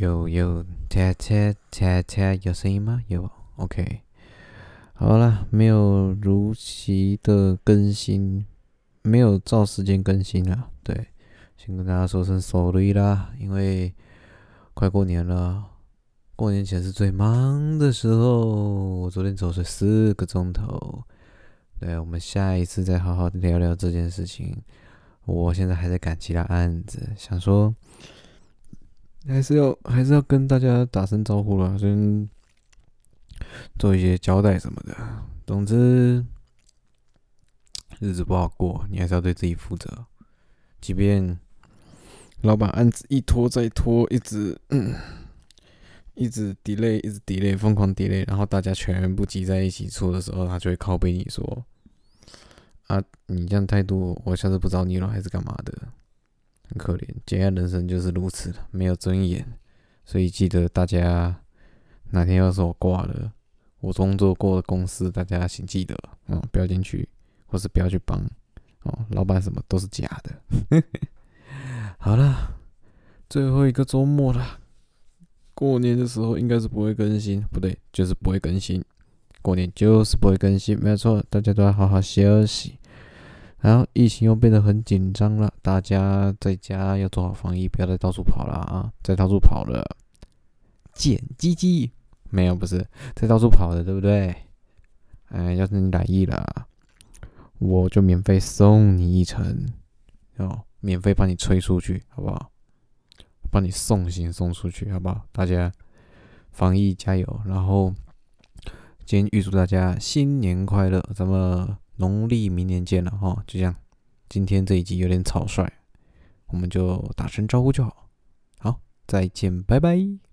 有有，切切切切，有声音吗？有，OK。好了，没有如期的更新，没有照时间更新了。对，先跟大家说声 sorry 啦，因为快过年了，过年前是最忙的时候。我昨天走睡四个钟头。对，我们下一次再好好的聊聊这件事情。我现在还在赶其他案子，想说。还是要还是要跟大家打声招呼了，先做一些交代什么的。总之，日子不好过，你还是要对自己负责。即便老板案子一拖再拖，一直嗯，一直 delay，一直 delay，疯狂 delay，然后大家全部挤在一起出的时候，他就会拷贝你说：“啊，你这样态度，我下次不找你了，还是干嘛的？”很可怜，检验人生就是如此的，没有尊严。所以记得大家哪天要是我挂了，我工作过的公司，大家请记得，嗯，不要进去，或是不要去帮哦。老板什么都是假的。好了，最后一个周末了，过年的时候应该是不会更新，不对，就是不会更新。过年就是不会更新，没有错，大家都要好好休息。然后疫情又变得很紧张了，大家在家要做好防疫，不要再到处跑了啊！再到处跑了，捡鸡鸡没有？不是在到处跑的，对不对？哎，要是你来意了，我就免费送你一程，哦，免费帮你吹出去，好不好？帮你送行送出去，好不好？大家防疫加油！然后今天预祝大家新年快乐，咱们。农历明年见了哈，就这样。今天这一集有点草率，我们就打声招呼就好。好，再见，拜拜。